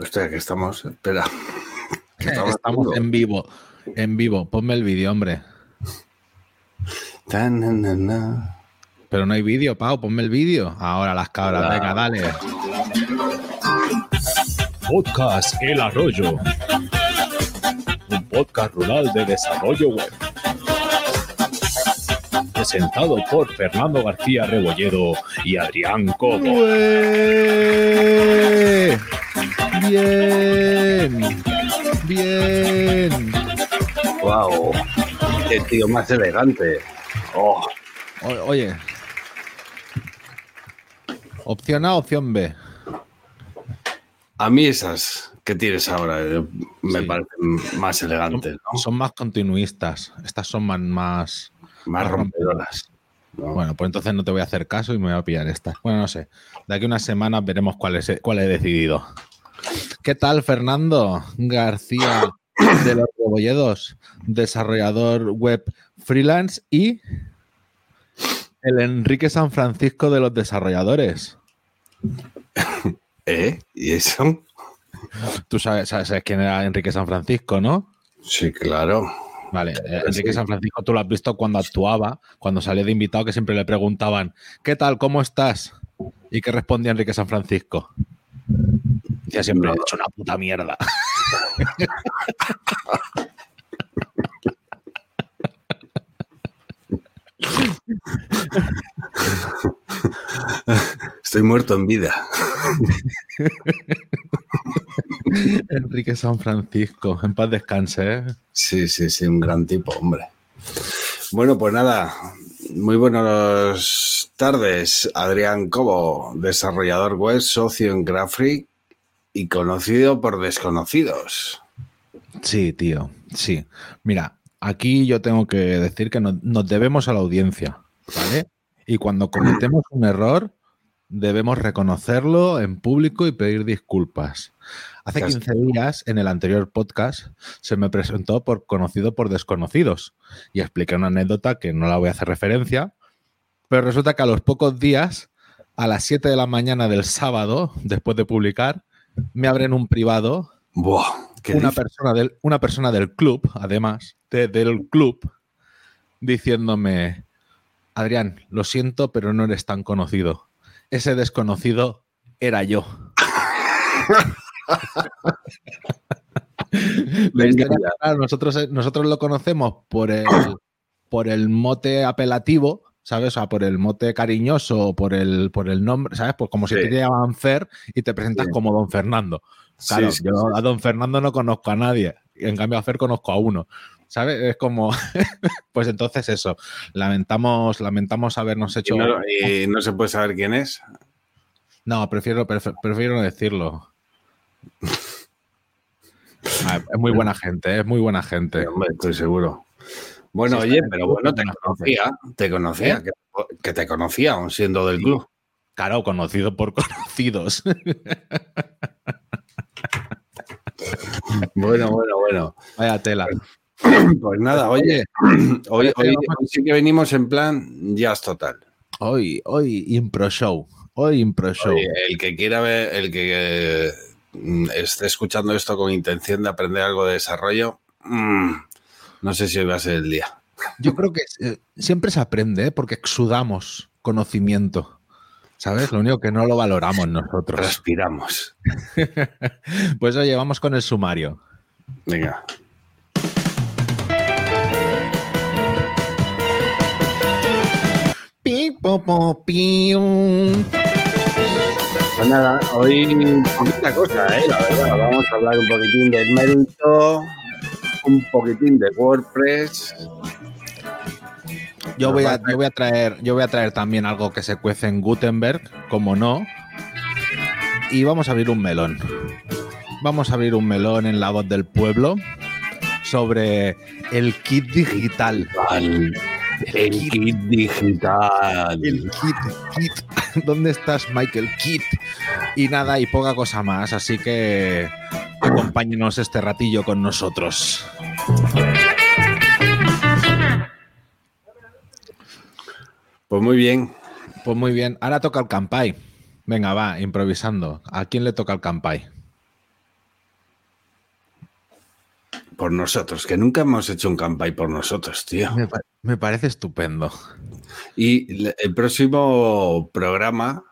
Hostia, que estamos. Espera. Que Estamos, en vivo. En vivo. Ponme el vídeo, hombre. Tan, na, na, na. Pero no hay vídeo, Pau. Ponme el vídeo. Ahora las cabras. Hola. Venga, dale. Podcast El Arroyo. Un podcast rural de desarrollo web. Presentado por Fernando García Rebolledo y Adrián Cobo. Bien. Bien. Wow. Qué tío más elegante. Oh, O- oye. Opción A, opción B. a mí esas que tienes ahora eh, me Sí. parecen más elegantes, ¿no? Son más continuistas. Estas son más. más... Más rompedoras. ¿no? Bueno, pues entonces no te voy a hacer caso y me voy a pillar estas. Bueno, no sé. De aquí a unas semanas veremos cuál, es, cuál he decidido. ¿Qué tal, Fernando García de los Rebolledos, desarrollador web freelance y el Enrique San Francisco de los desarrolladores? ¿Eh? ¿Y eso? Tú sabes, sabes- sabes quién era Enrique San Francisco, ¿no? Sí, claro. Vale, eh. Enrique San Francisco tú lo has visto cuando actuaba, cuando salía de invitado, que siempre le preguntaban, ¿qué tal? ¿Cómo estás? ¿Y qué respondía Enrique San Francisco? Decía siempre, he hecho una puta mierda. Estoy muerto en vida. Enrique San Francisco, en paz descanse, ¿eh? Sí, sí, sí, un gran tipo, hombre. Bueno, pues nada, muy buenas tardes, Adrián Cobo, desarrollador web, socio en Graphic y conocido por desconocidos. Sí, tío, sí. Mira, aquí yo tengo que decir que nos, nos debemos a la audiencia, ¿vale? Y cuando cometemos un error, debemos reconocerlo en público y pedir disculpas. Hace Casi. 15 días, en el anterior podcast, se me presentó por conocido por desconocidos y expliqué una anécdota que no la voy a hacer referencia, pero resulta que a los pocos días, a las 7 de la mañana del sábado, después de publicar, me abren un privado Buah, ¿qué una persona, del, una persona del club, además, de- del club, diciéndome, Adrián, lo siento, pero no eres tan conocido. Ese desconocido era yo. Nosotros, nosotros lo conocemos por el, por el mote apelativo, ¿sabes? O sea, por el mote cariñoso, por el, por el nombre, ¿sabes? Pues como si te llaman Fer y te presentas Sí. como Don Fernando. Claro, Sí, yo a don Fernando no conozco a nadie. y En cambio, a Fer conozco a uno. ¿Sabes? Es como. pues entonces eso. Lamentamos, lamentamos habernos Y hecho. no, y no se puede saber quién es. No, prefiero, prefiero no decirlo. Ah, es muy buena gente, es muy buena gente. Hombre, estoy seguro. Bueno, oye, pero bueno, te conocía, te conocía, ¿Eh? que, que te conocía, aún siendo del club. Claro, conocido por conocidos. Bueno, bueno, bueno. Vaya tela. Pues nada, oye, hoy, hoy- hoy sí que venimos en plan jazz total. Hoy, hoy, Impro Show. Hoy, Impro Show. Oye, el que quiera ver, el que eh, esté escuchando esto con intención de aprender algo de desarrollo, mm, no sé si hoy va a ser el día. Yo creo que eh, siempre se aprende, ¿eh? porque exudamos conocimiento. ¿Sabes? Lo único que no lo valoramos nosotros. Respiramos. Pues oye, vamos con el sumario. Venga. Pi, po, po, pium. Pues nada, hoy poquita cosa, ¿eh? La verdad, vamos a hablar un poquitín del mérito, un poquitín de WordPress. Yo voy, a, yo, voy a traer, yo voy a traer también algo que se cuece en Gutenberg, como no. Y vamos a abrir un melón. Vamos a abrir un melón en la voz del pueblo sobre el kit digital. Al- el kit digital. El kit, kit. ¿Dónde estás, Michael? Kit. Y nada, y poca cosa más. Así que acompáñenos este ratillo con nosotros. Pues muy bien. Pues muy bien. Ahora toca el campai. Venga, va, improvisando. ¿A quién le toca el campai? por nosotros, que nunca hemos hecho un campaign por nosotros, tío. Me, pa- me parece estupendo. Y el próximo programa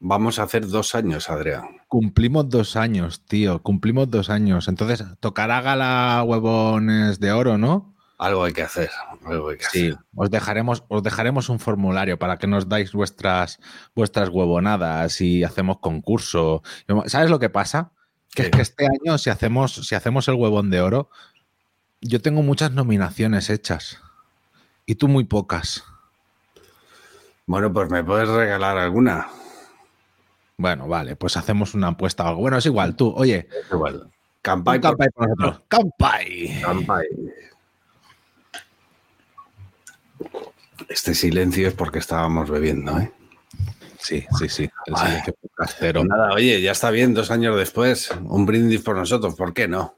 vamos a hacer dos años, Adrián. Cumplimos dos años, tío. Cumplimos dos años. Entonces, tocará gala huevones de oro, ¿no? Algo hay que hacer. Algo hay que Sí. hacer. Os dejaremos, os dejaremos un formulario para que nos dais vuestras, vuestras huevonadas y hacemos concurso. ¿Sabes lo que pasa? Que es que este año, si hacemos, si hacemos el huevón de oro, yo tengo muchas nominaciones hechas. Y tú muy pocas. Bueno, pues me puedes regalar alguna. Bueno, vale, pues hacemos una apuesta o algo. Bueno, es igual, tú, oye, Es igual. por campai por nosotros. ¡Campai! campaign. Este silencio es porque estábamos bebiendo, ¿eh? Sí, sí, sí. El Ay. silencio. Pues nada, oye, ya está bien, dos años después. Un brindis por nosotros, ¿por qué no?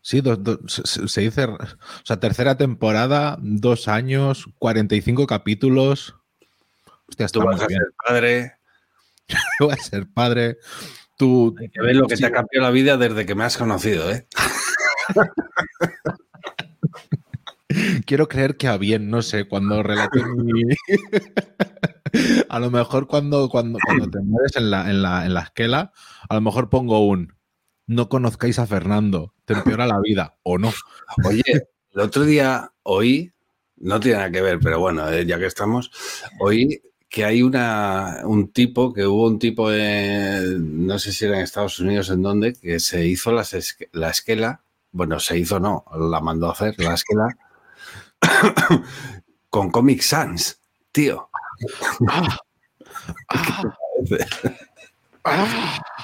Sí, dos- dos- se, dice, o sea, tercera temporada, dos años, 45 capítulos. Hostia, Tú está vas muy a bien. ser padre. Tú vas a ser padre. Tú, Que ves lo que Sí. te ha cambiado la vida desde que me has conocido, ¿eh? quiero creer que a bien, no sé, cuando relate mi... a lo mejor cuando, cuando, cuando te mueres en la, en, la, en la esquela, a lo mejor pongo un no conozcáis a Fernando, te empeora la vida, o no. Oye, el otro día oí, no tiene nada que ver, pero bueno, eh, ya que estamos, oí que hay una, un tipo, que hubo un tipo, en, no sé si era en Estados Unidos, en donde, que se hizo las esque- la esquela, bueno, se hizo no, la mandó a hacer, la esquela, con Comic Sans, tío.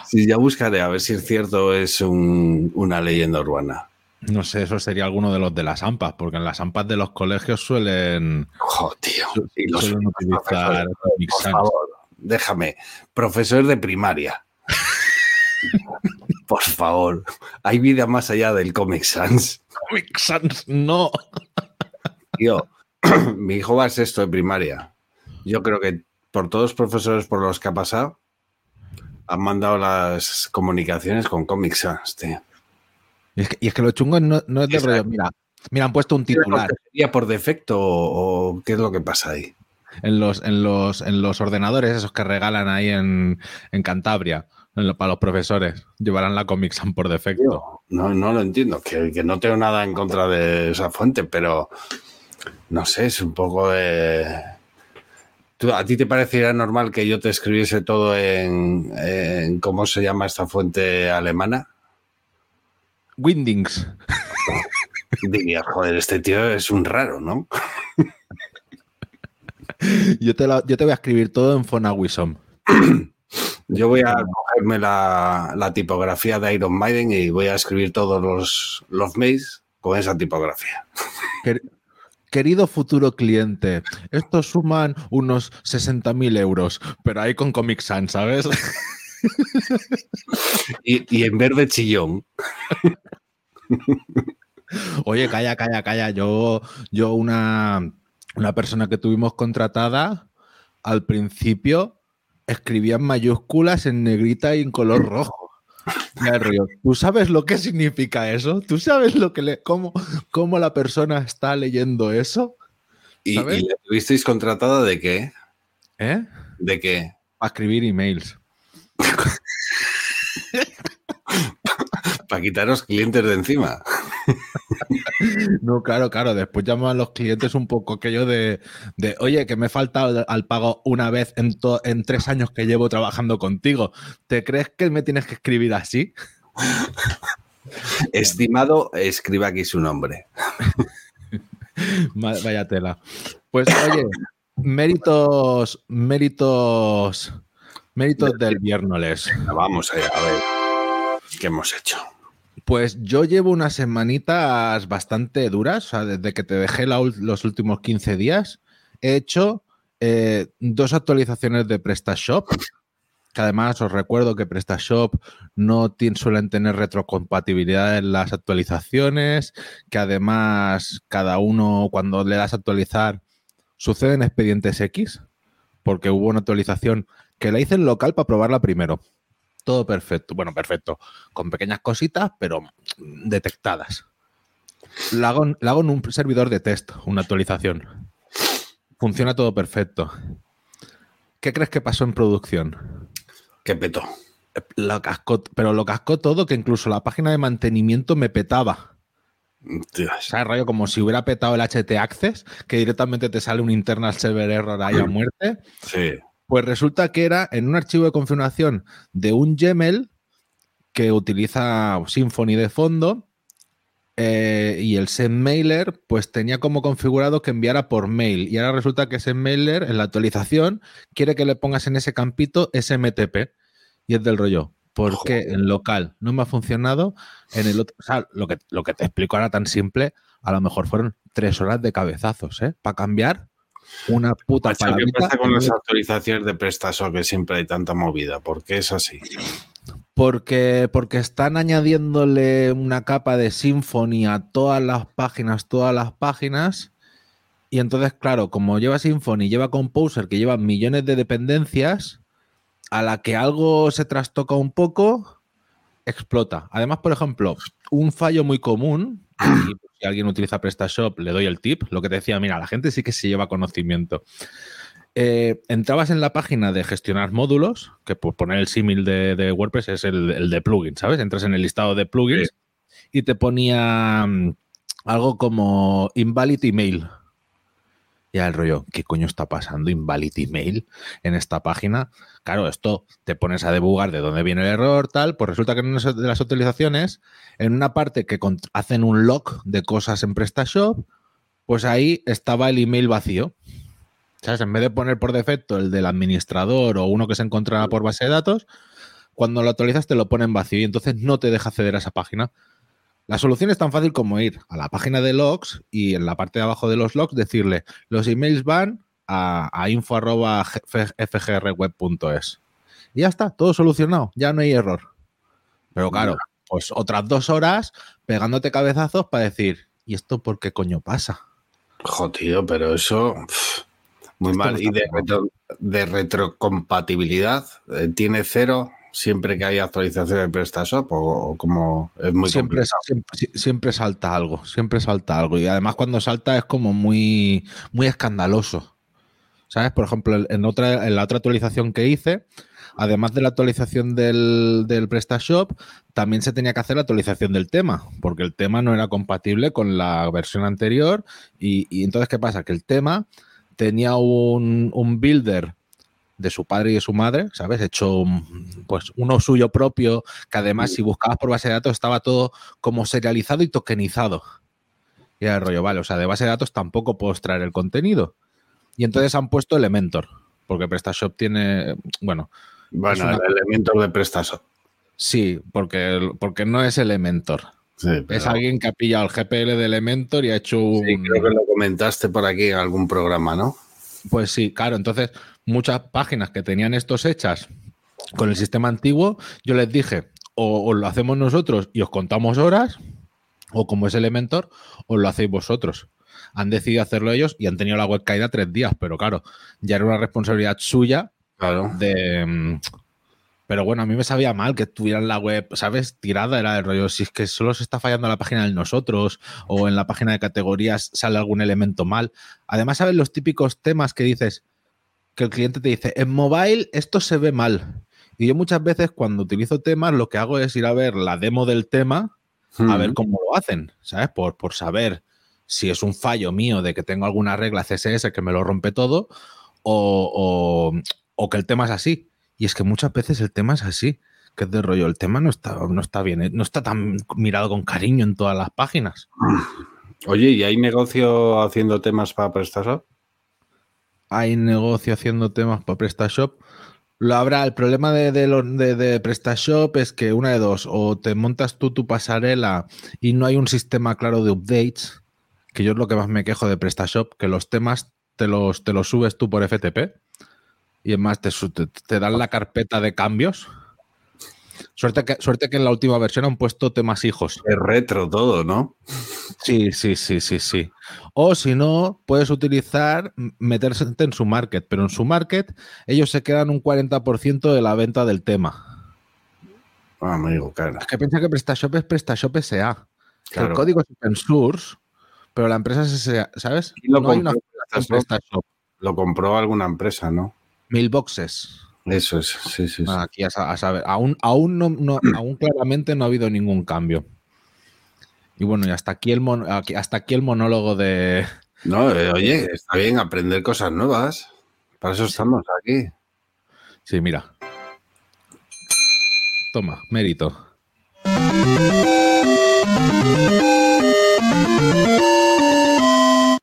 Sí, ya buscaré a ver si es cierto, es un- una leyenda urbana. No sé, eso sería alguno de los de las AMPAs, porque en las AMPAs de los colegios suelen, Jo, tío. Y los suelen utilizar por favor, déjame. Profesor de primaria. Por favor, hay vida más allá del Comic Sans. Comic Sans, no. Tío, mi hijo va a sexto de primaria. Yo creo que por todos los profesores por los que ha pasado, han mandado las comunicaciones con Comic Sans, tío. Y es que, y es que lo chungo no, no es de rollo, mira, mira, han puesto un titular ¿Sería por defecto o, qué es lo que pasa ahí? en los, en los, en los ordenadores, esos que regalan ahí en, en Cantabria, en lo- para los profesores, llevarán la Comic Sans por defecto. No, no lo entiendo, que, que no tengo nada en contra de esa fuente, pero no sé, es un poco de... ¿Tú- ¿A ti te parecería normal que yo te escribiese todo en, en- cómo se llama esta fuente alemana? Windings. Diría, joder, este tío es un raro, ¿no? Yo te, lo- yo te voy a escribir todo en Fonawisom. Yo voy a cogerme la, la tipografía de Iron Maiden y voy a escribir todos los, los mails con esa tipografía. Quer- Querido futuro cliente, estos suman unos 60.000 euros, pero ahí con Comic Sans, ¿sabes? Y, y en verde chillón. Oye, calla, calla, calla. Yo, yo una, una persona que tuvimos contratada, al principio escribía en mayúsculas, en negrita y en color rojo. Río. ¿Tú sabes lo que significa eso? ¿Tú sabes lo que le, cómo, cómo la persona está leyendo eso? ¿Y, y la tuvisteis contratada de qué? ¿Eh? ¿De qué? Para escribir emails. Para quitaros clientes de encima. No, claro, claro. Después llaman a los clientes un poco aquello de, de, oye, que me falta al, pago una vez en, en tres años que llevo trabajando contigo. ¿Te crees que me tienes que escribir así? Estimado, escriba aquí su nombre. Vaya tela. Pues oye, méritos, méritos, méritos del viernes. Vamos allá, a ver. ¿Qué hemos hecho? Pues yo llevo unas semanitas bastante duras, o sea, desde que te dejé la los últimos 15 días, he hecho eh, dos actualizaciones de PrestaShop, que además os recuerdo que PrestaShop no suelen tener retrocompatibilidad en las actualizaciones, que además cada uno cuando le das a actualizar suceden expedientes X, porque hubo una actualización que la hice en local para probarla primero. Todo perfecto, bueno, perfecto, con pequeñas cositas, pero detectadas. La hago, la hago en un servidor de test, una actualización. Funciona todo perfecto. ¿Qué crees que pasó en producción? Qué peto. Lo cascó, pero lo cascó todo, que incluso la página de mantenimiento me petaba. Dios. O sea, rollo como si hubiera petado el HT Access, que directamente te sale un internal server error ahí a muerte. Sí. Pues resulta que era en un archivo de configuración de un Gmail que utiliza Symfony de fondo eh, y el sendmailer pues tenía como configurado que enviara por mail y ahora resulta que sendmailer en la actualización quiere que le pongas en ese campito SMTP y es del rollo. ¿Por qué en local no me ha funcionado? En el otro, o sea, lo que, lo que te explico ahora tan simple, a lo mejor fueron tres horas de cabezazos, ¿eh? Para cambiar una puta Macho, ¿Qué pasa con las actualizaciones de PrestaShop que siempre hay tanta movida? ¿Por qué es así? Porque, porque están añadiéndole una capa de Symfony a todas las páginas, todas las páginas. Y entonces, claro, como lleva Symfony, lleva Composer, que lleva millones de dependencias, a la que algo se trastoca un poco, explota. Además, por ejemplo, un fallo muy común, y si alguien utiliza PrestaShop, le doy el tip, lo que te decía, mira, la gente sí que se lleva conocimiento. Eh, entrabas en la página de gestionar módulos, que por poner el símil de, de WordPress es el, el de plugins, ¿sabes? Entras en el listado de plugins y te ponía mm, algo como invalid email. Y el rollo, ¿qué coño está pasando? Invalid email en esta página. Claro, esto te pones a debugar de dónde viene el error, tal. Pues resulta que en una de las utilizaciones, en una parte que hacen un log de cosas en PrestaShop, pues ahí estaba el email vacío. ¿Sabes? En vez de poner por defecto el del administrador o uno que se encontraba por base de datos, cuando lo actualizas te lo pone en vacío y entonces no te deja acceder a esa página. La solución es tan fácil como ir a la página de logs y en la parte de abajo de los logs decirle los emails van a, a info.fgrweb.es. Y ya está, todo solucionado, ya no hay error. Pero claro, pues otras dos horas pegándote cabezazos para decir, ¿y esto por qué coño pasa? Jodido, pero eso. pff, muy Esto mal. no ¿Y retro- de retrocompatibilidad? eh, ¿Tiene cero siempre que hay actualización de PrestaShop? ¿O, o como es muy siempre, siempre salta algo, siempre salta algo. Y además cuando salta es como muy, muy escandaloso. ¿Sabes? Por ejemplo, en, otra, en la otra actualización que hice, además de la actualización del, del PrestaShop, también se tenía que hacer la actualización del tema, porque el tema no era compatible con la versión anterior. Y, y entonces, ¿qué pasa? Que el tema tenía un, un builder de su padre y de su madre, ¿sabes? Hecho mm, pues uno suyo propio, que además si buscabas por base de datos estaba todo como serializado y tokenizado. Y era el rollo, vale, o sea, de base de datos tampoco puedo extraer el contenido. Y entonces han puesto Elementor, porque PrestaShop tiene, bueno, Bueno, una- el elemento de PrestaShop. sí, porque, porque no es Elementor. Sí, Es alguien que ha pillado el GPL de Elementor y ha hecho un... sí, creo que lo comentaste por aquí en algún programa, ¿no? Pues sí, claro. Entonces, muchas páginas que tenían estos hechas con el sistema antiguo, yo les dije, o, o lo hacemos nosotros y os contamos horas, o como es Elementor, os lo hacéis vosotros. Han decidido hacerlo ellos y han tenido la web caída tres días, pero claro, ya era una responsabilidad suya Claro. de... mm, Pero bueno, a mí me sabía mal que tuvieran la web, ¿sabes? Tirada era el rollo. Si es que solo se está fallando la página de nosotros o en la página de categorías sale algún elemento mal. Además, ¿sabes los típicos temas que dices? Que el cliente te dice, en mobile esto se ve mal. Y yo muchas veces cuando utilizo temas lo que hago es ir a ver la demo del tema a ver cómo lo hacen, ¿sabes? Por, por saber si es un fallo mío de que tengo alguna regla CSS que me lo rompe todo o, o- o que el tema es así. Y es que muchas veces el tema es así, que es de rollo. El tema no está, no está bien, eh, no está tan mirado con cariño en todas las páginas. Oye, ¿y hay negocio haciendo temas para PrestaShop? Hay negocio haciendo temas para PrestaShop. Lo habrá. El problema de, de, de- PrestaShop es que una de dos, o te montas tú tu pasarela y no hay un sistema claro de updates, que yo es lo que más me quejo de PrestaShop, que los temas te los, te los subes tú por FTP y es más, te, su- te- te dan la carpeta de cambios. Suerte que, suerte que en la última versión han puesto temas hijos. Es retro todo, ¿no? Sí, sí, sí, sí, sí. O si no, puedes utilizar, meterse en su market, pero en su market ellos se quedan un 40% de la venta del tema. Ah, amigo, claro. Es que piensa que PrestaShop es PrestaShop SA. Claro. El código es open source, pero la empresa es ese, ¿sabes? Lo no hay una compró fundación PrestaShop. PrestaShop. Lo compró alguna empresa, ¿no? Mailboxes. Eso es, sí, sí. sí. Aquí a, sa- a saber, aún, aún, no, no- aún claramente no ha habido ningún cambio. Y bueno, y hasta aquí el, mon- hasta aquí el monólogo de... No, eh, oye, está bien aprender cosas nuevas. Para eso estamos aquí. Sí, mira. Toma, mérito.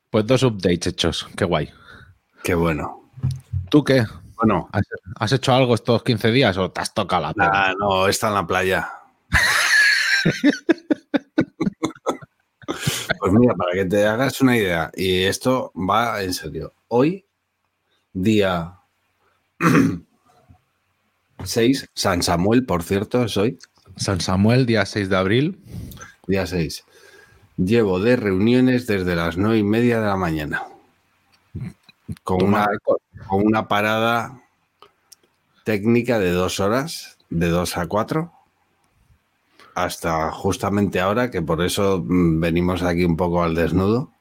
Pues dos updates hechos, qué guay. Qué bueno. ¿Tú qué? Bueno, ¿Has, has hecho algo estos 15 días o te has tocado la pera? ah, no, está en la playa. Pues mira, para que te hagas una idea, y esto va en serio. Hoy, día 6, San Samuel, por cierto, es hoy, San Samuel, día 6 de abril. día 6. Llevo de reuniones desde las nueve y media de la mañana. Con una, con una parada técnica de dos horas, de dos a cuatro, hasta justamente ahora, que por eso mm, venimos aquí un poco al desnudo.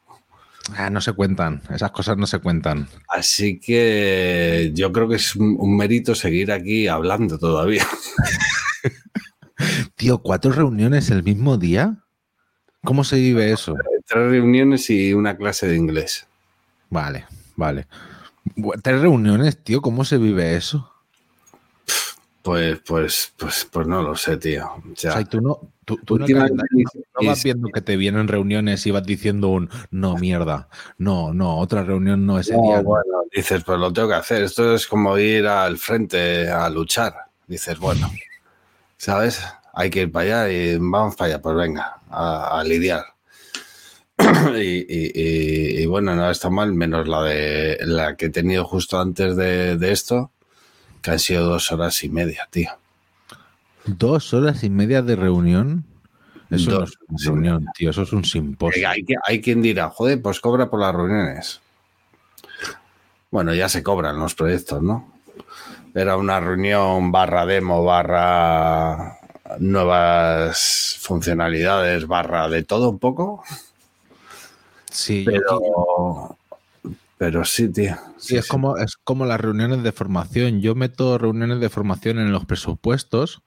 Ah, no se cuentan, esas cosas no se cuentan. Así que yo creo que es un mérito seguir aquí hablando todavía. Tío, ¿cuatro reuniones el mismo día? ¿Cómo se vive eso? Tres reuniones y una clase de inglés. Vale, vale. Tres reuniones, tío, ¿cómo se vive eso? Pues, pues, pues, pues no lo sé, tío. O O sea, tú no, tú, no, vas es- viendo que te vienen reuniones y vas diciendo un no, mierda, no, no, otra reunión no ese No, día. bueno, dices, pues lo tengo que hacer. Esto es como ir al frente a luchar. Dices, bueno, ¿sabes? Hay que ir para allá y vamos para allá, pues venga, a, a lidiar. y, y- y- y bueno, no está mal, menos la de la que he tenido justo antes de, de esto, que han sido dos horas y media, tío. Dos horas y media de reunión. Eso no Dos es una reunión, tío, eso es un simposio. Hay, hay quien dirá, joder, pues cobra por las reuniones. Bueno, ya se cobran los proyectos, ¿no? Era una reunión barra demo, barra nuevas funcionalidades, barra de todo un poco. Sí, Pero, pero sí, tío. Sí, es, Como, es como las reuniones de formación. Yo meto reuniones de formación en los presupuestos,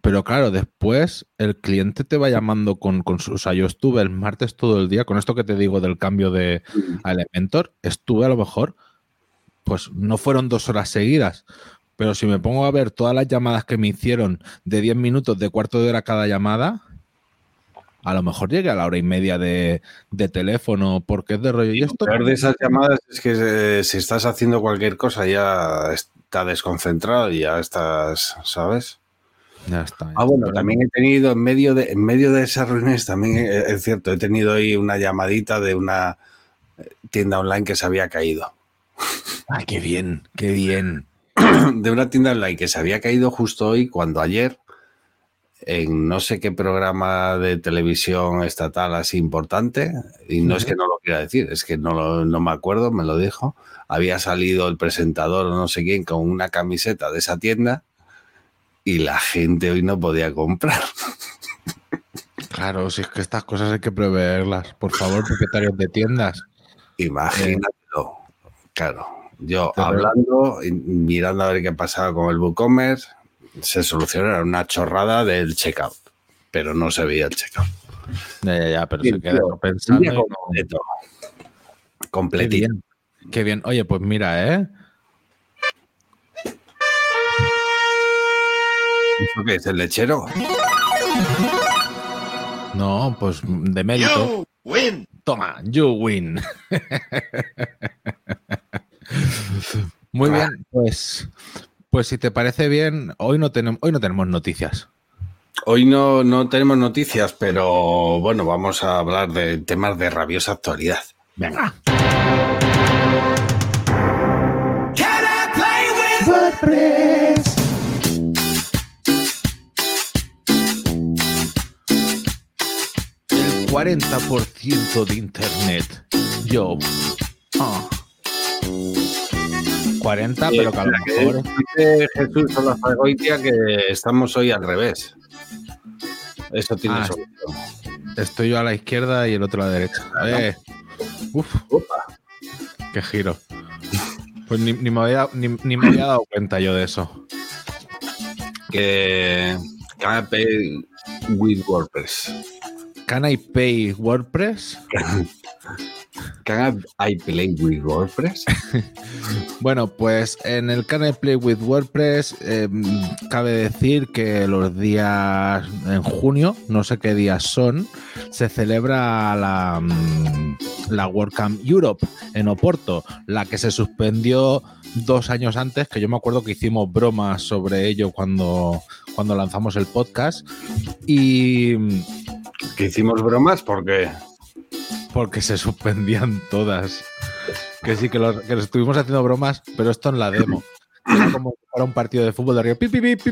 pero claro, después el cliente te va llamando con, con su... O sea, yo estuve el martes todo el día, con esto que te digo del cambio de a Elementor, estuve a lo mejor, pues no fueron dos horas seguidas, pero si me pongo a ver todas las llamadas que me hicieron de 10 minutos, de cuarto de hora cada llamada, a lo mejor llegué a la hora y media de, de teléfono, porque es de rollo. ¿Y Lo esto? peor de esas llamadas es que eh, si estás haciendo cualquier cosa ya está desconcentrado y ya estás, ¿sabes? Ya está. ya Ah, bueno, está. también he tenido en medio de, en medio de esas reuniones, también eh, es cierto, he tenido ahí una llamadita de una tienda online que se había caído. Ay, qué bien, qué bien. De una tienda online que se había caído justo hoy, cuando ayer, en no sé qué programa de televisión estatal así importante, y no es que no lo quiera decir, es que no, lo- no me acuerdo, me lo dijo, había salido el presentador o no sé quién con una camiseta de esa tienda y la gente hoy no podía comprar. Claro, si es que estas cosas hay que preverlas. Por favor, propietarios de tiendas. Imagínatelo. Claro, yo hablando mirando a ver qué pasaba con el WooCommerce, se solucionó era una chorrada del checkout, pero no se veía el checkout. Ya, ya, ya, pero Bien, se queda pensando. Completo. Qué Completito. bien, qué bien. Oye, pues mira, ¿eh? ¿Eso qué es? ¿El lechero? No, pues de mérito. Toma, you win. Muy bien, pues, pues si te parece bien, hoy no tenemos, hoy no tenemos noticias. Hoy no, no tenemos noticias, pero bueno, vamos a hablar de temas de rabiosa actualidad. Venga. El 40% de internet. Yo. Ah. 40, pero que a lo mejor. Dice Jesús Olazagoitia que estamos hoy al revés. Eso tiene Ah. Estoy yo a la izquierda y el otro a la derecha. Eh. Uf, Opa. qué giro. Pues ni, ni me había, ni- ni me había dado cuenta yo de eso. Que can I pay with WordPress. Can I pay WordPress? Can I play with WordPress? Bueno, pues en el Can I Play with WordPress eh, cabe decir que los días en junio, no sé qué días son, se celebra la, mm, la WordCamp Europe en Oporto, la que se suspendió dos años antes, que yo me acuerdo que hicimos bromas sobre ello cuando, cuando lanzamos el podcast. Y Que hicimos bromas porque porque se suspendían todas. Que sí, que, los, que estuvimos haciendo bromas, pero esto en la demo como para un partido de fútbol de Río. Pi, pi, pi,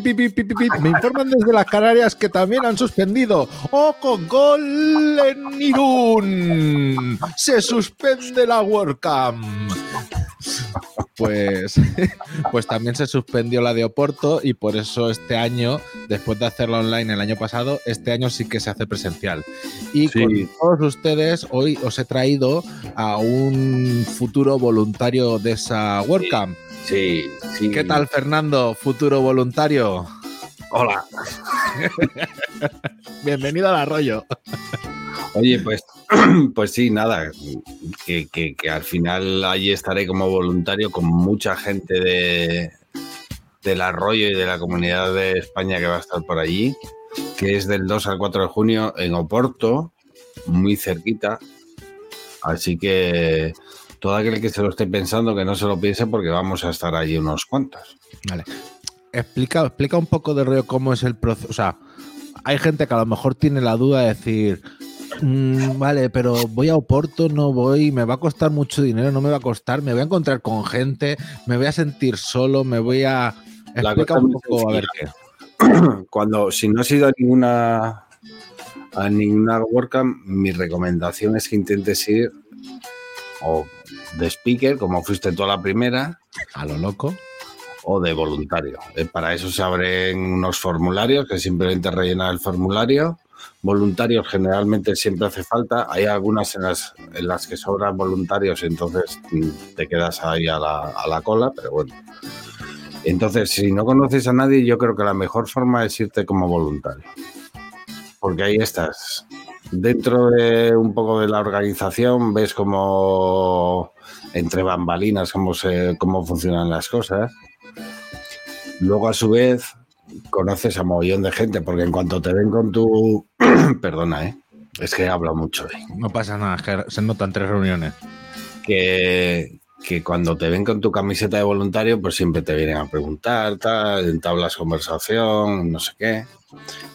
Me informan desde las Canarias que también han suspendido. ¡Oh, con gol en Irún! ¡Se suspende la World Cup! Pues, pues también se suspendió la de Oporto y por eso este año, después de hacerla online el año pasado, este año sí que se hace presencial. Y con todos ustedes, hoy os he traído a un futuro voluntario de esa WordCamp. Sí sí. ¿Qué tal, Fernando, futuro voluntario? Hola. Bienvenido al arroyo. Oye, pues, pues sí, nada, que, que- que al final allí estaré como voluntario con mucha gente de, del arroyo y de la comunidad de España que va a estar por allí, que es del 2 al 4 de junio en Oporto, muy cerquita. Así que todo aquel que se lo esté pensando, que no se lo piense porque vamos a estar allí unos cuantos. Vale. Explica, explica un poco de rollo cómo es el proceso. O sea, hay gente que a lo mejor tiene la duda de decir, "Mm, vale, pero voy a Oporto, no voy, me va a costar mucho dinero, no me va a costar, me voy a encontrar con gente, me voy a sentir solo, me voy a. Explica un poco a ver qué. cuando si no has ido a ninguna a ninguna WordCamp, mi recomendación es que intentes ir o de speaker, como fuiste toda la primera, A lo loco. o de voluntario. Eh, Para eso se abren unos formularios, que simplemente rellenar el formulario. Voluntarios generalmente siempre hace falta. Hay algunas en las, en las que sobran voluntarios, entonces mm, te quedas ahí a la, a la cola, pero bueno. Entonces, si no conoces a nadie, yo creo que la mejor forma es irte como voluntario. Porque ahí estás. Dentro de un poco de la organización, ves cómo entre bambalinas cómo, se, cómo funcionan las cosas. Luego, a su vez, conoces a mogollón de gente, porque en cuanto te ven con tu... Perdona, ¿eh? Es que hablo mucho hoy. No pasa nada, que se notan tres reuniones. que, que cuando te ven con tu camiseta de voluntario, pues siempre te vienen a preguntar, tal, entablas conversación, no sé qué,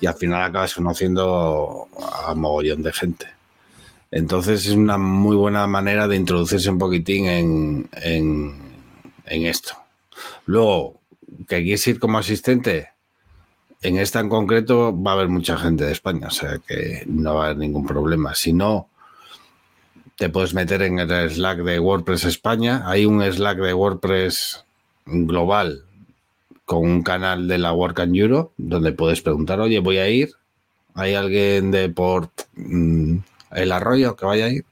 y al final acabas conociendo a mogollón de gente. Entonces es una muy buena manera de introducirse un poquitín en, en, esto. Luego, que quieres ir como asistente, en esta en concreto va a haber mucha gente de España, o sea que no va a haber ningún problema. Si no, te puedes meter en el Slack de WordPress España. Hay un Slack de WordPress global con un canal de la Work and Euro donde puedes preguntar, oye, voy a ir. ¿Hay alguien de por mm, el arroyo que vaya a ir?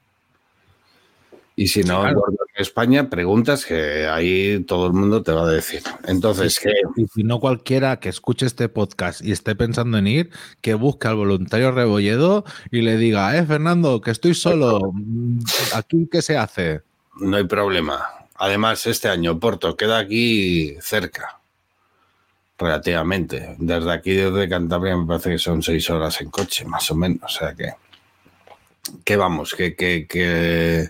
Y si no, en claro. España, preguntas que ahí todo el mundo te va a decir. Entonces, que Y si no cualquiera que escuche este podcast y esté pensando en ir, que busque al voluntario Rebolledo y le diga, eh, Fernando, que estoy solo, mm, ¿aquí qué se hace? no hay problema. Además, este año Porto queda aquí cerca, relativamente. Desde aquí, desde Cantabria, me parece que son seis horas en coche, más o menos. O sea que, que vamos, que, que, que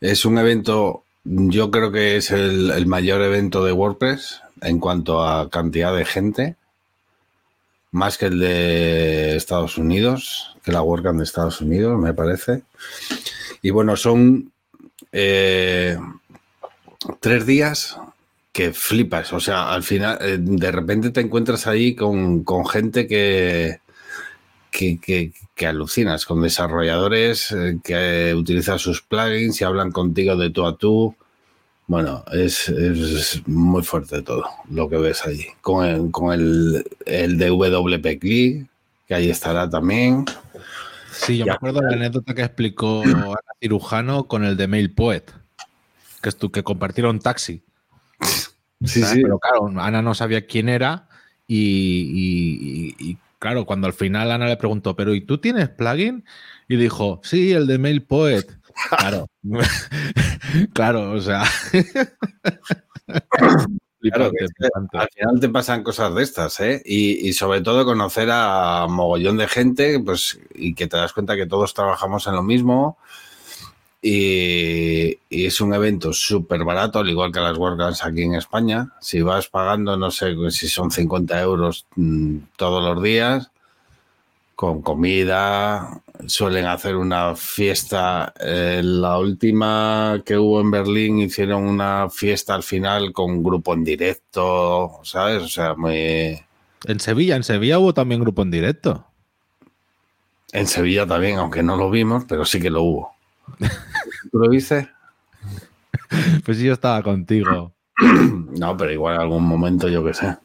es un evento, yo creo que es el, el mayor evento de WordPress en cuanto a cantidad de gente, más que el de Estados Unidos, que la WordCamp de Estados Unidos, me parece. Y bueno, son eh, tres días que flipas. O sea, al final, eh, de repente te encuentras ahí con, con gente que, que, que- que alucinas, con desarrolladores eh, que utilizan sus plugins y hablan contigo de tú a tú. Bueno, es, es muy fuerte todo lo que ves allí. Con el, con el, el de WP que ahí estará también. Sí, yo Ya. me acuerdo de la anécdota que explicó Ana Cirujano con el de Mail Poet, que, es tú, que compartieron taxi. Sí, ¿sabes? sí. Pero claro, Ana no sabía quién era y, y- y- y, claro, cuando al final Ana le preguntó, pero ¿y tú tienes plugin? Y dijo, sí, el de Mail Poet. Claro, claro, o sea. Claro, que al final te pasan cosas de estas, ¿eh? Y, y sobre todo conocer a mogollón de gente, pues, y que te das cuenta que todos trabajamos en lo mismo. Y, y es un evento súper barato, al igual que las WordCamps aquí en España. Si vas pagando, no sé si son 50 euros mm, todos los días, con comida, suelen hacer una fiesta. Eh, la última que hubo en Berlín hicieron una fiesta al final con un grupo en directo, ¿sabes? O sea, muy... En Sevilla, en Sevilla hubo también grupo en directo. En Sevilla también, aunque no lo vimos, pero sí que lo hubo. ¿Tú lo viste? Pues yo estaba contigo. No, pero igual en algún momento yo qué sé.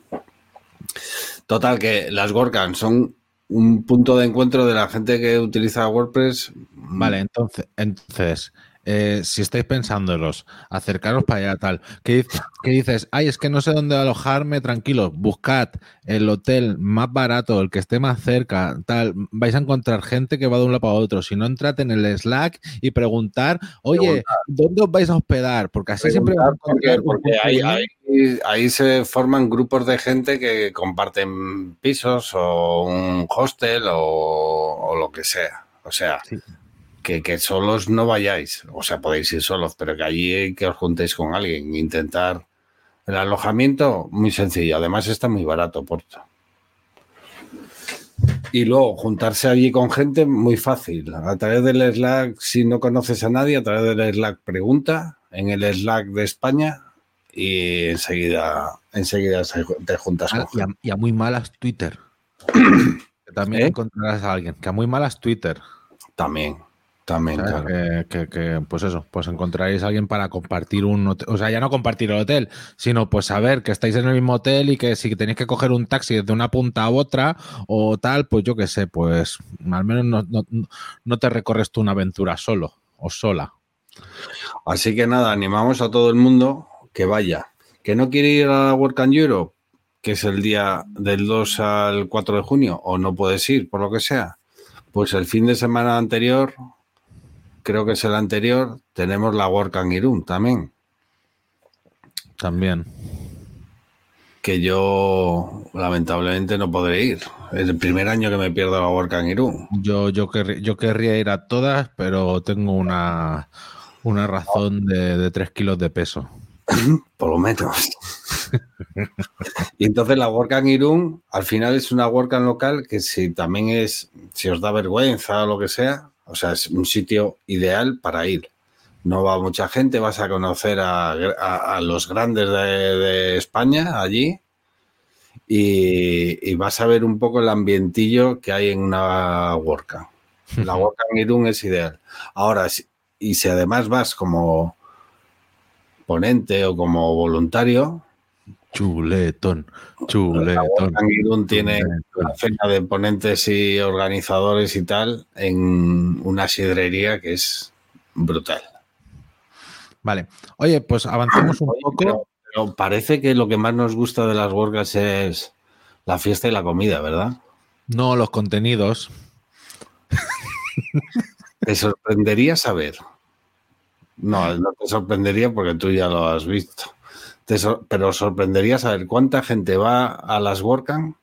Total, que las WordCamps son un punto de encuentro de la gente que utiliza WordPress. Vale, entonces, entonces eh, si estáis pensándolos, acercaros para allá, tal, que, dic- que dices, ay, es que no sé dónde alojarme, tranquilo, buscad el hotel más barato, el que esté más cerca, tal, vais a encontrar gente que va de un lado para otro. Si no, entrad en el Slack y preguntar, oye, Preguntar. ¿dónde os vais a hospedar? Porque así siempre Porque, porque punto ahí, se forman grupos de gente que comparten pisos o un hostel o, o lo que sea. O sea, Sí. Que, que solos no vayáis. O sea, podéis ir solos, pero que allí que os juntéis con alguien. Intentar el alojamiento, muy sencillo. Además está muy barato, Porto. Y luego juntarse allí con gente, muy fácil. A través del Slack, si no conoces a nadie, a través del Slack pregunta en el Slack de España y enseguida, enseguida se- te juntas con Ah, y, a, y a muy malas Twitter. Que también ¿Eh? encontrarás a alguien. Que a muy malas Twitter. También, también, claro. Que, que- que, pues eso, pues encontraréis a alguien para compartir un hotel. O sea, ya no compartir el hotel, sino pues saber que estáis en el mismo hotel y que si tenéis que coger un taxi desde una punta a otra o tal, pues yo qué sé, pues al menos no, no- no te recorres tú una aventura solo o sola. Así que nada, animamos a todo el mundo que vaya. Que no quiere ir a WordCamp Europe, que es el día del 2 al 4 de junio, o no puedes ir, por lo que sea. Pues el fin de semana anterior, creo que es el anterior, tenemos la WordCamp Irún también. También. que yo lamentablemente no podré ir. Es el primer año que me pierdo la WordCamp Irún. Yo, yo, querría, yo querría ir a todas, pero tengo una, una razón de, de 3 kilos de peso. Por lo menos. y entonces la WordCamp Irún al final es una WordCamp local que si también es, si os da vergüenza o lo que sea, o sea, es un sitio ideal para ir. No va mucha gente, vas a conocer a, a- a los grandes de, de España allí y, y vas a ver un poco el ambientillo que hay en una WordCamp. La WordCamp Irún es ideal. Ahora, y si además vas como ponente o como voluntario, Chuletón, chuletón. Irún tiene una cena de ponentes y organizadores y tal en una sidrería que es brutal. Vale. Oye, pues avancemos un Oye, poco. pero, pero parece que lo que más nos gusta de las WordCamps es la fiesta y la comida, ¿verdad? No los contenidos. Te sorprendería saber. No, no te sorprendería porque tú ya lo has visto. Te sor- pero sorprendería saber cuánta gente va a las WordCamp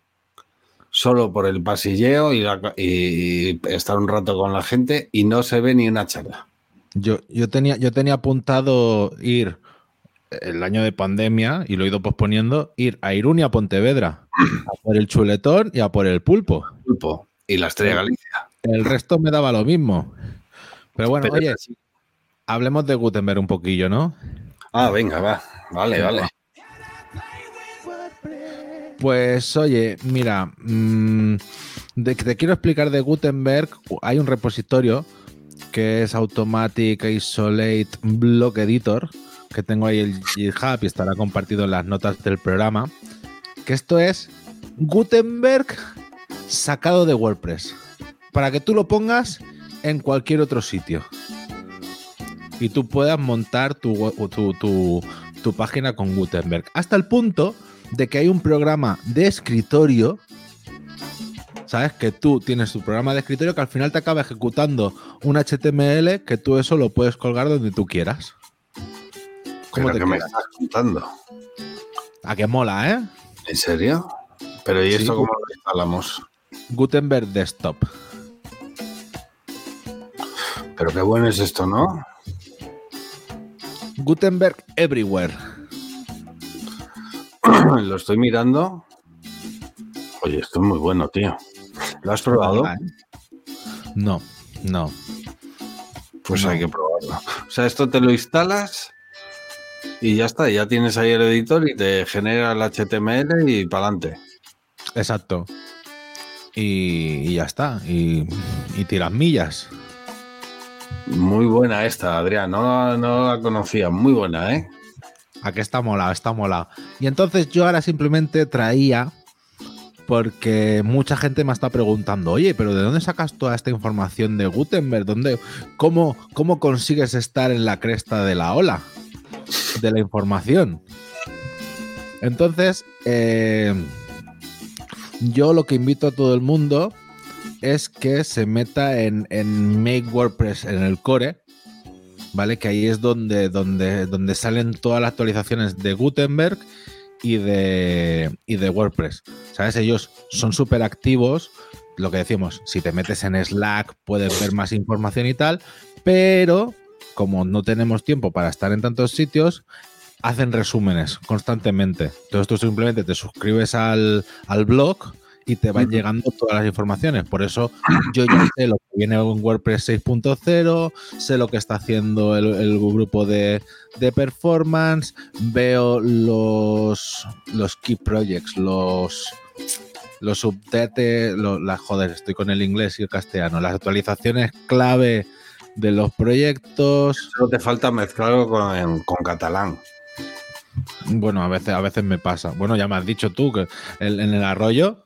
solo por el pasilleo y, la- y estar un rato con la gente y no se ve ni una charla. Yo, yo, tenía, yo tenía apuntado ir el año de pandemia y lo he ido posponiendo, ir a Irún y a Pontevedra, a por el chuletón y a por el pulpo. Pulpo y la Estrella Galicia. El resto me daba lo mismo. Pero bueno, Pero oye, hablemos de Gutenberg un poquillo, ¿no? Ah, venga, va. Vale, vale. Pues oye, mira, mm, de- te quiero explicar de Gutenberg. Hay un repositorio que es Automatic Isolate Block Editor, que tengo ahí el GitHub y estará compartido en las notas del programa. Que esto es Gutenberg sacado de WordPress. para que tú lo pongas en cualquier otro sitio. Y tú puedas montar tu, we- tu, tu- tu página con Gutenberg. Hasta el punto de que hay un programa de escritorio. ¿Sabes? Que tú tienes tu programa de escritorio que al final te acaba ejecutando un HTML que tú eso lo puedes colgar donde tú quieras. ¿Cómo ¿Pero te me estás contando? A que mola, ¿eh? ¿En serio? Pero ¿y Sí. esto cómo lo instalamos? Gutenberg Desktop. Pero qué bueno es esto, ¿no? Gutenberg Everywhere. lo estoy mirando. Oye, esto es muy bueno, tío. ¿Lo has probado? ¿eh? No, no. Pues No. hay que probarlo. O sea, esto te lo instalas y ya está. Ya tienes ahí el editor y te genera el HTML y para adelante. Exacto. Y, y ya está. Y, y tiras millas. Muy buena esta, Adrián. No, la conocía. Muy buena, ¿eh? ¿A qué está mola? Está mola. Y entonces yo ahora simplemente traía, porque mucha gente me está preguntando, oye, pero ¿de dónde sacas toda esta información de Gutenberg? ¿Dónde, cómo, ¿Cómo consigues estar en la cresta de la ola de la información? Entonces, eh, yo lo que invito a todo el mundo es que se meta en, en Make WordPress en el core, ¿vale? Que ahí es donde, donde, donde salen todas las actualizaciones de Gutenberg y de, y de WordPress. ¿Sabes? Ellos son súper activos. Lo que decimos, si te metes en Slack puedes ver más información y tal, pero como no tenemos tiempo para estar en tantos sitios, hacen resúmenes constantemente. Entonces tú simplemente te suscribes al, al blog y te van llegando todas las informaciones. Por eso yo ya sé lo que viene en WordPress 6.0, sé lo que está haciendo el, el grupo de, de performance, veo los, los key projects, los, los updates, lo- la, joder, estoy con el inglés y el castellano, las actualizaciones clave de los proyectos. Solo te falta mezclarlo con, con catalán. Bueno, a veces, a veces me pasa. Bueno, ya me has dicho tú que el- en el arroyo.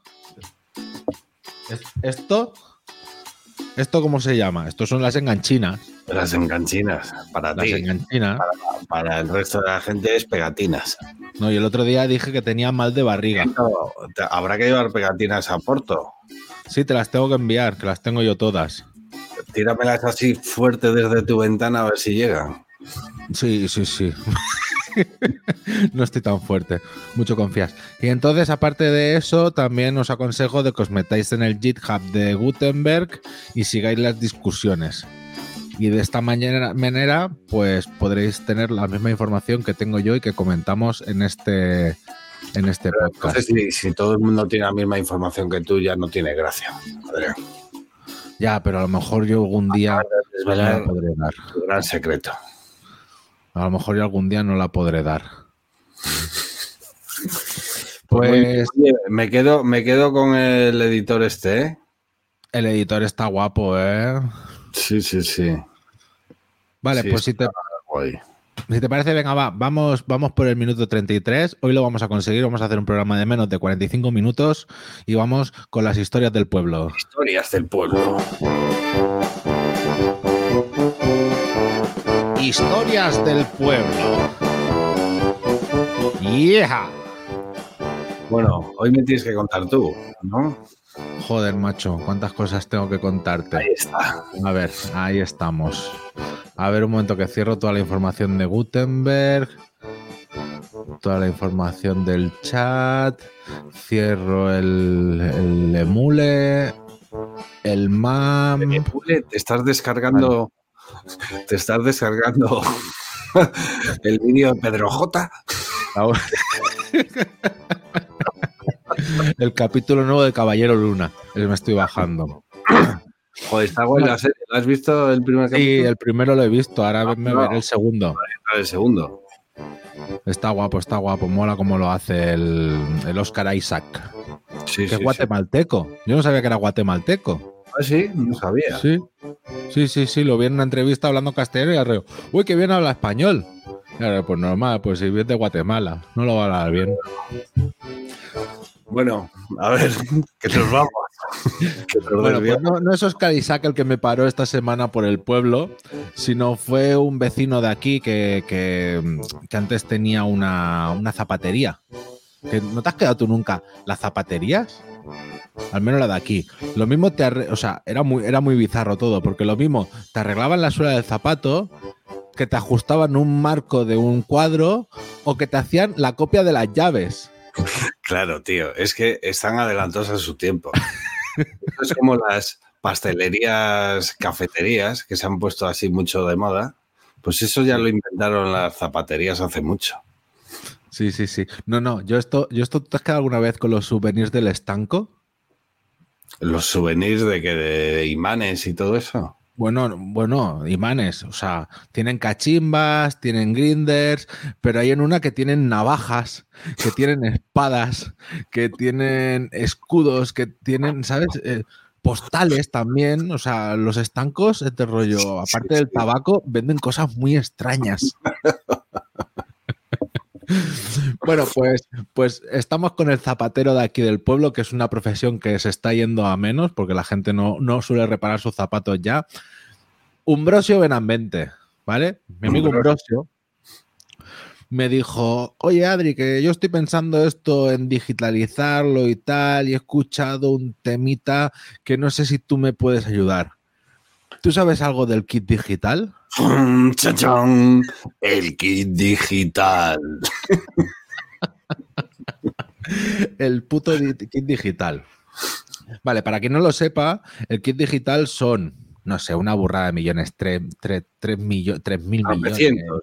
Es- Esto. ¿Esto cómo se llama? Estos son las enganchinas. Las enganchinas. Para Las ti. enganchinas. Para el resto de la gente es pegatinas. No, y el otro día dije que tenía mal de barriga. No, te- habrá que llevar pegatinas a Porto. Sí, te las tengo que enviar, que las tengo yo todas. Tíramelas así fuerte desde tu ventana a ver si llegan. Sí, sí, sí. no estoy tan fuerte. Mucho confías. Y entonces, aparte de eso, también os aconsejo de que os metáis en el GitHub de Gutenberg y sigáis las discusiones. Y de esta manera, pues podréis tener la misma información que tengo yo y que comentamos en este, en este podcast. Entonces, si, si todo el mundo tiene la misma información que tú, ya no tiene gracia. Adrián. Ya, pero a lo mejor yo algún día Desvelar podré dar. tu gran secreto. A lo mejor yo algún día no la podré dar. Pues, Pues oye, me quedo, me quedo con el editor este, ¿eh? el editor está guapo, ¿eh? Sí, sí, sí. Vale, Sí, pues si te, Guay. si te parece, venga, va, vamos, vamos por el minuto 33. Hoy lo vamos a conseguir, vamos a hacer un programa de menos de 45 minutos y vamos con las historias del pueblo. Historias del pueblo. Historias del pueblo. ¡Yeah! Bueno, hoy me tienes que contar tú, ¿no? Joder, macho, cuántas cosas tengo que contarte. Ahí está. A ver, ahí estamos. A ver, un momento que cierro toda la información de Gutenberg. Toda la información del chat. Cierro el, el emule. El MAM. Emule, te estás descargando. Te estás descargando el vídeo de Pedro J. El capítulo nuevo de Caballero Luna. Me estoy bajando. Joder, está la serie. ¿Lo has visto el primer Sí, capítulo? el primero lo he visto. Ahora me no. veré el segundo. El segundo. Está guapo, está guapo. Mola como lo hace el, el Oscar Isaac. Sí, que sí, es guatemalteco. Yo no sabía que era guatemalteco. sí. Ah, sí, no sabía. Sí, sí, sí, sí. Lo vi en una entrevista hablando castellano y arreo. Uy, que bien habla español. Ahora, pues normal, pues si viene de Guatemala. No lo va a hablar bien. Bueno, a ver, que nos vamos. Que lo Bueno, pues no, no es Oscar Isaac el que me paró esta semana por el pueblo, sino fue un vecino de aquí que, que- que antes tenía una, una zapatería. Que ¿No te has quedado tú nunca las zapaterías? Al menos la de aquí. Lo mismo te o sea, era muy, era muy bizarro todo, porque lo mismo te arreglaban la suela del zapato, que te ajustaban un marco de un cuadro, o que te hacían la copia de las llaves. Claro, tío, es que están adelantados a su tiempo. Es como las pastelerías, cafeterías, que se han puesto así mucho de moda. Pues eso ya lo inventaron las zapaterías hace mucho. Sí, sí, sí. No, no, yo esto, yo esto, ¿te has quedado alguna vez con los souvenirs del estanco? Los souvenirs de que de imanes y todo eso. Bueno, bueno, imanes, o sea, tienen cachimbas, tienen grinders, pero hay en una que tienen navajas, que tienen espadas, que tienen escudos, que tienen, ¿sabes? Eh, postales también, o sea, los estancos, este rollo, aparte del tabaco, venden cosas muy extrañas. Bueno, pues, pues estamos con el zapatero de aquí del pueblo, que es una profesión que se está yendo a menos, porque la gente no, no suele reparar sus zapatos ya. Umbrosio Benavente, ¿vale? Mi amigo Umbrosio me dijo, oye Adri, que yo estoy pensando esto en digitalizarlo y tal, y he escuchado un temita que no sé si tú me puedes ayudar. ¿Tú sabes algo del kit digital? El kit digital. El puto kit digital. Vale, para quien no lo sepa, el kit digital son, no sé, una burrada de millones, 3, mil millones. 900.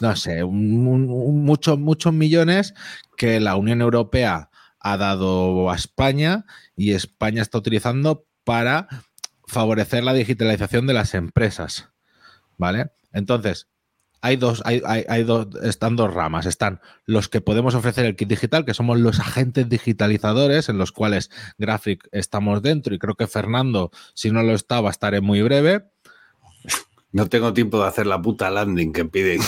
No sé, un- un- un- muchos, muchos millones que la Unión Europea ha dado a España y España está utilizando para favorecer la digitalización de las empresas. ¿Vale? Entonces, hay dos, hay, hay- hay dos, están dos ramas. Están los que podemos ofrecer el kit digital, que somos los agentes digitalizadores, en los cuales Graphic estamos dentro, y creo que Fernando, si no lo está, va a estar en muy breve. No tengo tiempo de hacer la puta landing que piden.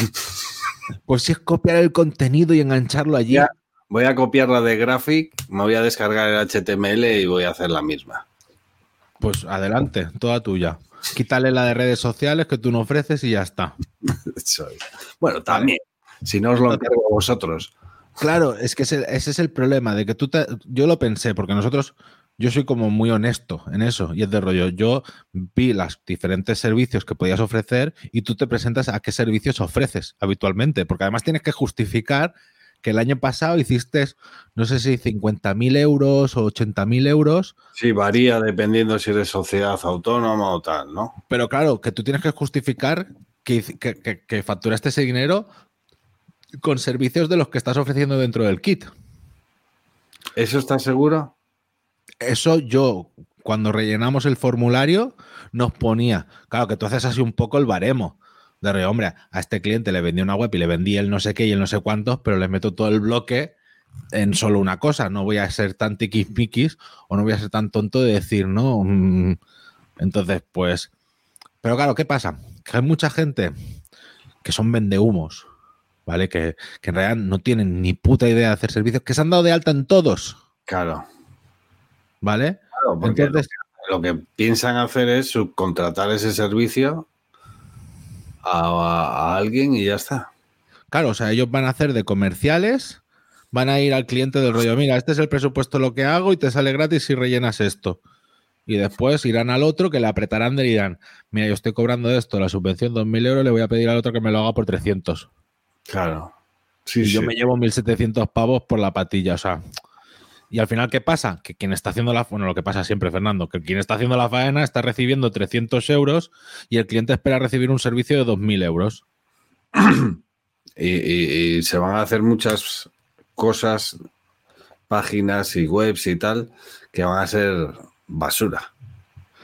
Pues si es copiar el contenido y engancharlo allí. Ya. Voy a copiar la de Graphic, me voy a descargar el HTML y voy a hacer la misma. Pues adelante, toda tuya. Quítale la de redes sociales que tú no ofreces y ya está. Bueno, también. Si no os lo encargo a vosotros. Claro, es que ese, ese es el problema, de que tú te, yo lo pensé, porque nosotros, yo soy como muy honesto en eso, y es de rollo, yo vi los diferentes servicios que podías ofrecer y tú te presentas a qué servicios ofreces habitualmente, porque además tienes que justificar que el año pasado hiciste, no sé si 50.000 euros o 80.000 euros, Sí, varía dependiendo si eres sociedad autónoma o tal, ¿no? pero claro, que tú tienes que justificar que, que, que- que facturaste ese dinero con servicios de los que estás ofreciendo dentro del kit. ¿Eso estás seguro? Eso yo, cuando rellenamos el formulario, nos ponía, claro, que tú haces así un poco el baremo. De re, hombre, a este cliente le vendí una web y le vendí el no sé qué y el no sé cuántos, pero le meto todo el bloque en solo una cosa. No voy a ser tan tiquismiquis o no voy a ser tan tonto de decir, no. mm, Entonces, pues. Pero claro, ¿qué pasa? Que hay mucha gente que son vendehumos, ¿vale? Que, que en realidad no tienen ni puta idea de hacer servicios, que se han dado de alta en todos, Claro. ¿vale? Claro, porque Entonces, lo que piensan hacer es subcontratar ese servicio a, a alguien y ya está. Claro, o sea, ellos van a hacer de comerciales, van a ir al cliente del rollo, mira, este es el presupuesto lo que hago y te sale gratis si rellenas esto. Y después irán al otro que le apretarán y dirán, mira, yo estoy cobrando esto, la subvención 2.000 euros, le voy a pedir al otro que me lo haga por 300. Claro. Sí, y yo sí. me llevo 1.700 pavos por la patilla, o sea. Y al final, ¿qué pasa? Que quien está haciendo la... Bueno, lo que pasa siempre, Fernando, que quien está haciendo la faena está recibiendo 300 euros y el cliente espera recibir un servicio de 2.000 euros. Y, y- y se van a hacer muchas cosas, páginas y webs y tal, que van a ser basura.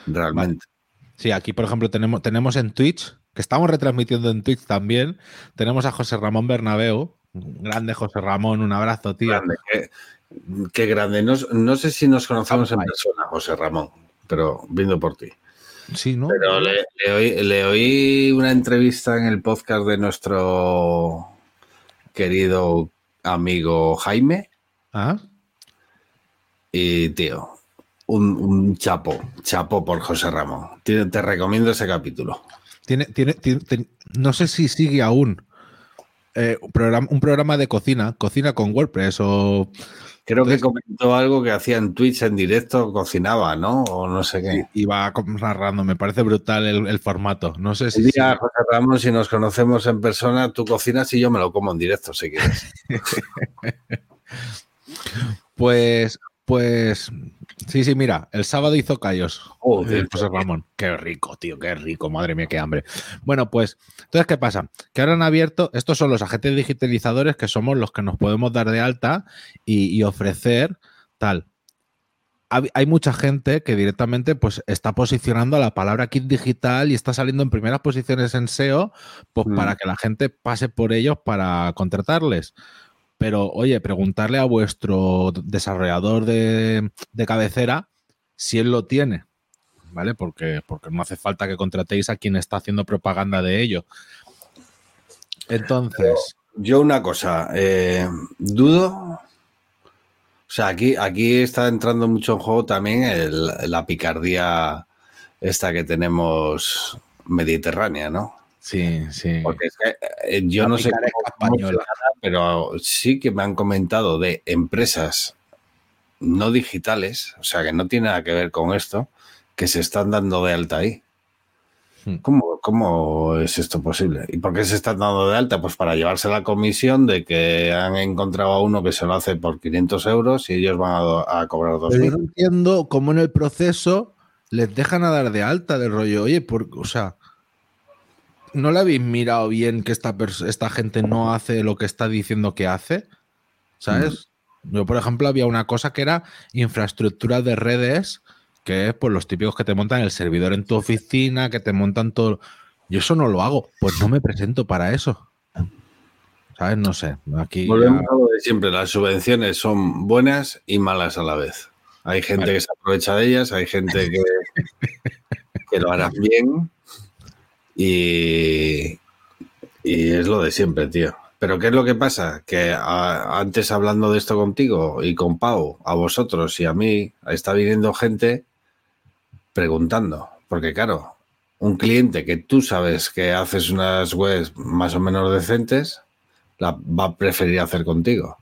Realmente. Sí, aquí, por ejemplo, tenemos, tenemos en Twitch, que estamos retransmitiendo en Twitch también, tenemos a José Ramón Bernabeu. Grande José Ramón, un abrazo, tío. Grande, qué, qué grande. No, no sé si nos conocemos en persona, José Ramón, pero viendo por ti. Sí, ¿no? Pero le, le oí, le oí una entrevista en el podcast de nuestro querido amigo Jaime Ah, y, tío, un, un chapo, chapo por José Ramón. Te, te recomiendo ese capítulo. Tiene, tiene, tiene- no sé si sigue aún eh, un, programa, un programa de cocina, cocina con WordPress o Creo que comentó algo que hacía en Twitch en directo, cocinaba, ¿no? O no sé qué. iba narrando. Me parece brutal el, el formato. No sé si. Día. José Ramón, si nos conocemos en persona, tú cocinas y yo me lo como en directo, si quieres. Pues, pues. Sí, sí, mira, el sábado hizo callos. Eh, José Ramón. Qué rico, tío, qué rico, madre mía, qué hambre. Bueno, pues, entonces, ¿qué pasa? Que ahora han abierto, estos son los agentes digitalizadores que somos los que nos podemos dar de alta y, y ofrecer tal. Hay mucha gente que directamente pues está posicionando a la palabra kit digital y está saliendo en primeras posiciones en SEO pues Mm. para que la gente pase por ellos para contratarles. Pero, oye, preguntarle a vuestro desarrollador de, de cabecera si él lo tiene, ¿vale? Porque, porque no hace falta que contratéis a quien está haciendo propaganda de ello. Entonces, Yo una cosa, eh, dudo. O sea, aquí, aquí está entrando mucho en juego también la picardía esta que tenemos mediterránea, ¿no? Sí, sí. Porque es que, eh, yo La no sé cómo- española. pero sí que me han comentado de empresas no digitales, o sea, que no tiene nada que ver con esto, que se están dando de alta ahí. Hmm. ¿Cómo, ¿Cómo es esto posible? ¿Y por qué se están dando de alta? Pues para llevarse la comisión de que han encontrado a uno que se lo hace por 500 euros y ellos van a, a cobrar Pero yo 2.000. no entiendo cómo en el proceso les dejan a dar de alta del rollo. Oye, por, o sea, ¿no le habéis mirado bien que esta, esta gente no hace lo que está diciendo que hace? ¿Sabes? Yo, por ejemplo, había una cosa que era infraestructura de redes, que es pues los típicos que te montan el servidor en tu oficina, que te montan todo. Yo eso no lo hago, pues no me presento para eso. ¿Sabes? No sé. Aquí. Volvemos ya- a lo de siempre, las subvenciones son buenas y malas a la vez. Hay gente Vale. que se aprovecha de ellas, hay gente que, que lo hará bien y, y es lo de siempre, tío. Pero ¿qué es lo que pasa? Que a- antes hablando de esto contigo y con Pau, a vosotros y a mí, está viniendo gente preguntando. Porque claro, un cliente que tú sabes que haces unas webs más o menos decentes, la va a preferir hacer contigo.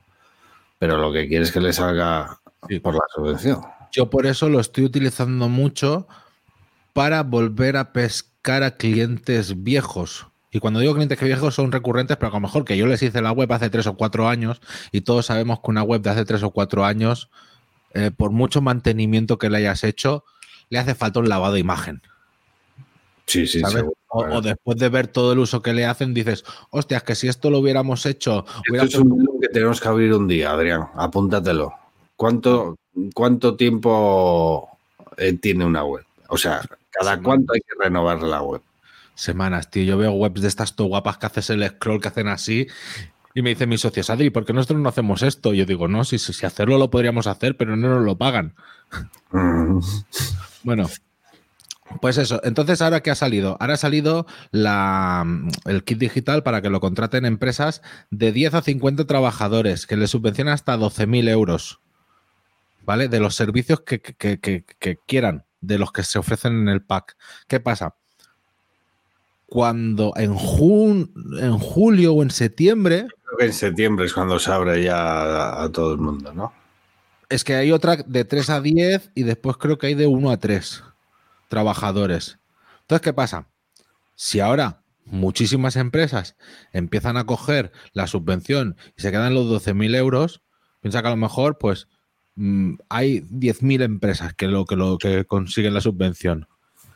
Pero lo que quiere es que le salga por la subvención. Yo por eso lo estoy utilizando mucho para volver a pescar a clientes viejos. Y cuando digo clientes que viejos son recurrentes, pero a lo mejor que yo les hice la web hace tres o cuatro años y todos sabemos que una web de hace tres o cuatro años, eh, por mucho mantenimiento que le hayas hecho, le hace falta un lavado de imagen. Sí, sí. O, o después de ver todo el uso que le hacen, dices, hostias, que si esto lo hubiéramos hecho, Esto hubiera es un que tenemos que abrir un día, Adrián. Apúntatelo. ¿Cuánto, cuánto tiempo eh, tiene una web? O sea, ¿cada cuánto hay que renovar la web? semanas, tío. Yo veo webs de estas todo guapas que haces el scroll, que hacen así. Y me dicen mis socios, Adri, ¿por qué nosotros no hacemos esto? Y yo digo, no, si, si, hacerlo lo podríamos hacer, pero no nos lo pagan. Mm, Bueno, pues eso. Entonces, ¿ahora qué ha salido? Ahora ha salido la, el kit digital para que lo contraten empresas de 10 a 50 trabajadores, que les subvencionan hasta 12.000 euros, ¿vale? De los servicios que, que- que- que quieran, de los que se ofrecen en el pack. ¿Qué pasa? Cuando en, jun- en julio o en septiembre, Creo que en septiembre es cuando se abre ya a, a todo el mundo, ¿no? es que hay otra de 3 a 10 y después creo que hay de 1 a 3 trabajadores. Entonces, ¿qué pasa? Si ahora muchísimas empresas empiezan a coger la subvención y se quedan los 12.000 euros, piensa que a lo mejor pues hay 10.000 empresas que lo, que lo que consiguen la subvención.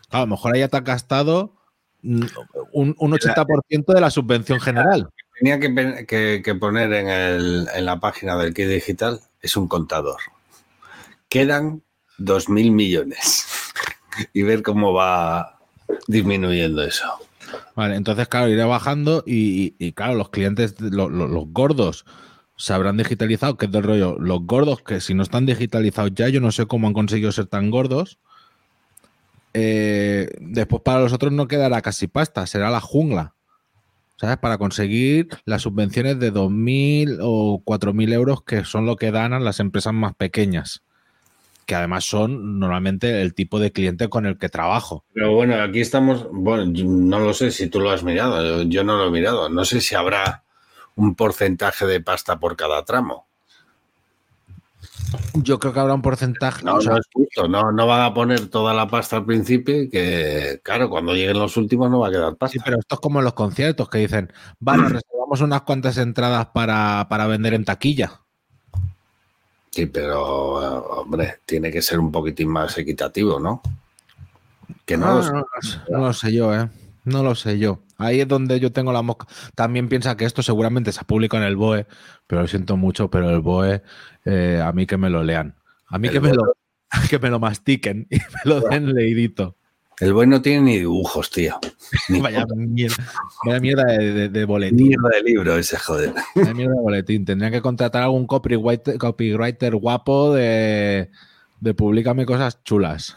Claro, a lo mejor ahí te has gastado mm, un, un 80% de la subvención general. Tenía que, que- que poner en, el- en la página del kit digital, es un contador. Quedan 2.000 millones. y ver cómo va disminuyendo eso. Vale, entonces, claro, iré bajando y, y- y, claro, los clientes, lo- lo- los gordos, se habrán digitalizado, que es del rollo. Los gordos que si no están digitalizados ya, yo no sé cómo han conseguido ser tan gordos. Eh, después para los otros no quedará casi pasta, será la jungla. ¿Sabes? Para conseguir las subvenciones de 2.000 o 4.000 euros que son lo que dan a las empresas más pequeñas. que además son normalmente el tipo de cliente con el que trabajo. Pero bueno, aquí estamos, bueno, no lo sé si tú lo has mirado, yo no lo he mirado, no sé si habrá un porcentaje de pasta por cada tramo. Yo creo que habrá un porcentaje. No, o sea, no es justo, no, no van a poner toda la pasta al principio y que, claro, cuando lleguen los últimos no va a quedar pasta. Sí, pero esto es como en los conciertos que dicen, vale, reservamos unas cuantas entradas para, para vender en taquilla. Sí, pero, eh, hombre, tiene que ser un poquitín más equitativo, ¿no? Que no, lo sé. no, no lo sé yo, ¿eh? No lo sé yo. Ahí es donde yo tengo la mosca. También piensa que esto seguramente se publica en el BOE, pero lo siento mucho, pero el BOE, eh, a mí que me lo lean. A mí que me, BOE. lo, que me lo mastiquen y me lo den leidito. El buen no tiene ni dibujos, tío. Ni Vaya mierda, vaya mierda de, de- de boletín. mierda de libro ese, joder. Vaya mierda de boletín. Tendrían que contratar a algún copywriter, copywriter guapo de, de publicame cosas chulas.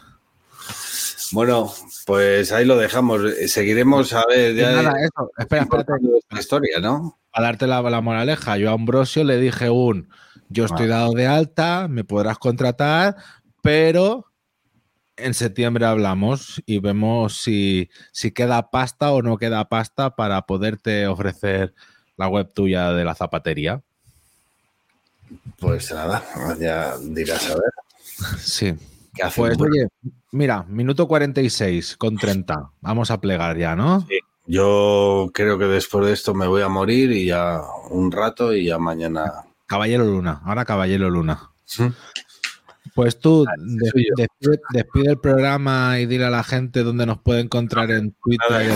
Bueno, pues ahí lo dejamos. Seguiremos a ver Y ya nada, eso. Espera, espérate. esta historia, ¿no? para darte la, la moraleja, yo a Ambrosio le dije un, yo estoy Ah. dado de alta, me podrás contratar, pero en septiembre hablamos y vemos si, si queda pasta o no queda pasta para poderte ofrecer la web tuya de la zapatería. Pues nada, ya dirás a ver Sí. Pues oye, mira, minuto 46 con 30. Vamos a plegar ya, ¿no? Yo creo que después de esto me voy a morir y ya un rato y ya mañana. Caballero Luna, ahora Caballero Luna. ¿Sí? Pues tú yo. despide, despide el programa y dile a la gente dónde nos puede encontrar en Twitter.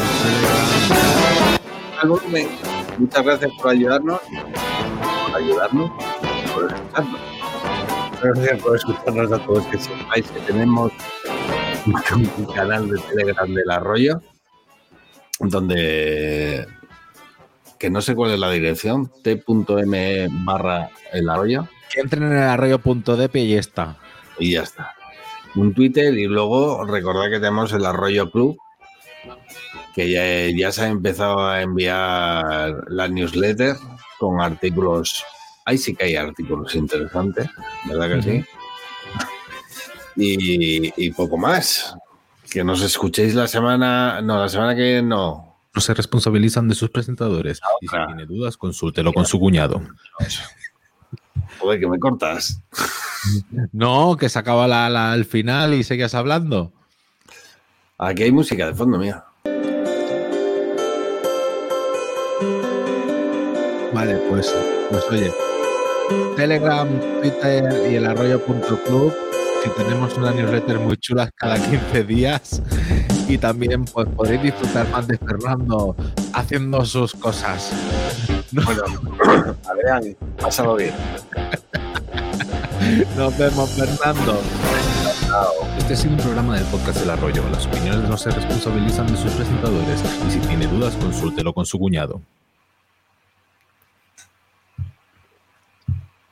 Muchas gracias por ayudarnos. Por ayudarnos. Por escucharnos. Gracias por escucharnos a todos. Que sepáis que tenemos un canal de Telegram del Arroyo donde que no sé cuál es la dirección t.me barra el arroyo Que entren en el arroyo.dp y ya está. y ya está. Un Twitter y luego recordad que tenemos el Arroyo Club, que ya, ya se ha empezado a enviar la newsletter con artículos. Ahí sí que hay artículos interesantes, ¿verdad que sí? Y, y poco más. Que nos escuchéis la semana. No, la semana que no. No se responsabilizan de sus presentadores. Y si tiene dudas, consúltelo con su cuñado. Joder, que me cortas. No, que se acaba la, la- el final y seguías hablando. Aquí hay música de fondo, mía. Vale, pues, pues oye. Telegram, Twitter y el arroyo.club, que tenemos unas newsletters muy chulas cada 15 días. Y también pues podréis disfrutar más de Fernando haciendo sus cosas. Bueno, Adrián, pásalo bien. Nos vemos, Fernando. Este ha sido un programa del podcast El Arroyo. Las opiniones no se responsabilizan de sus presentadores y si tiene dudas, consúltelo con su cuñado.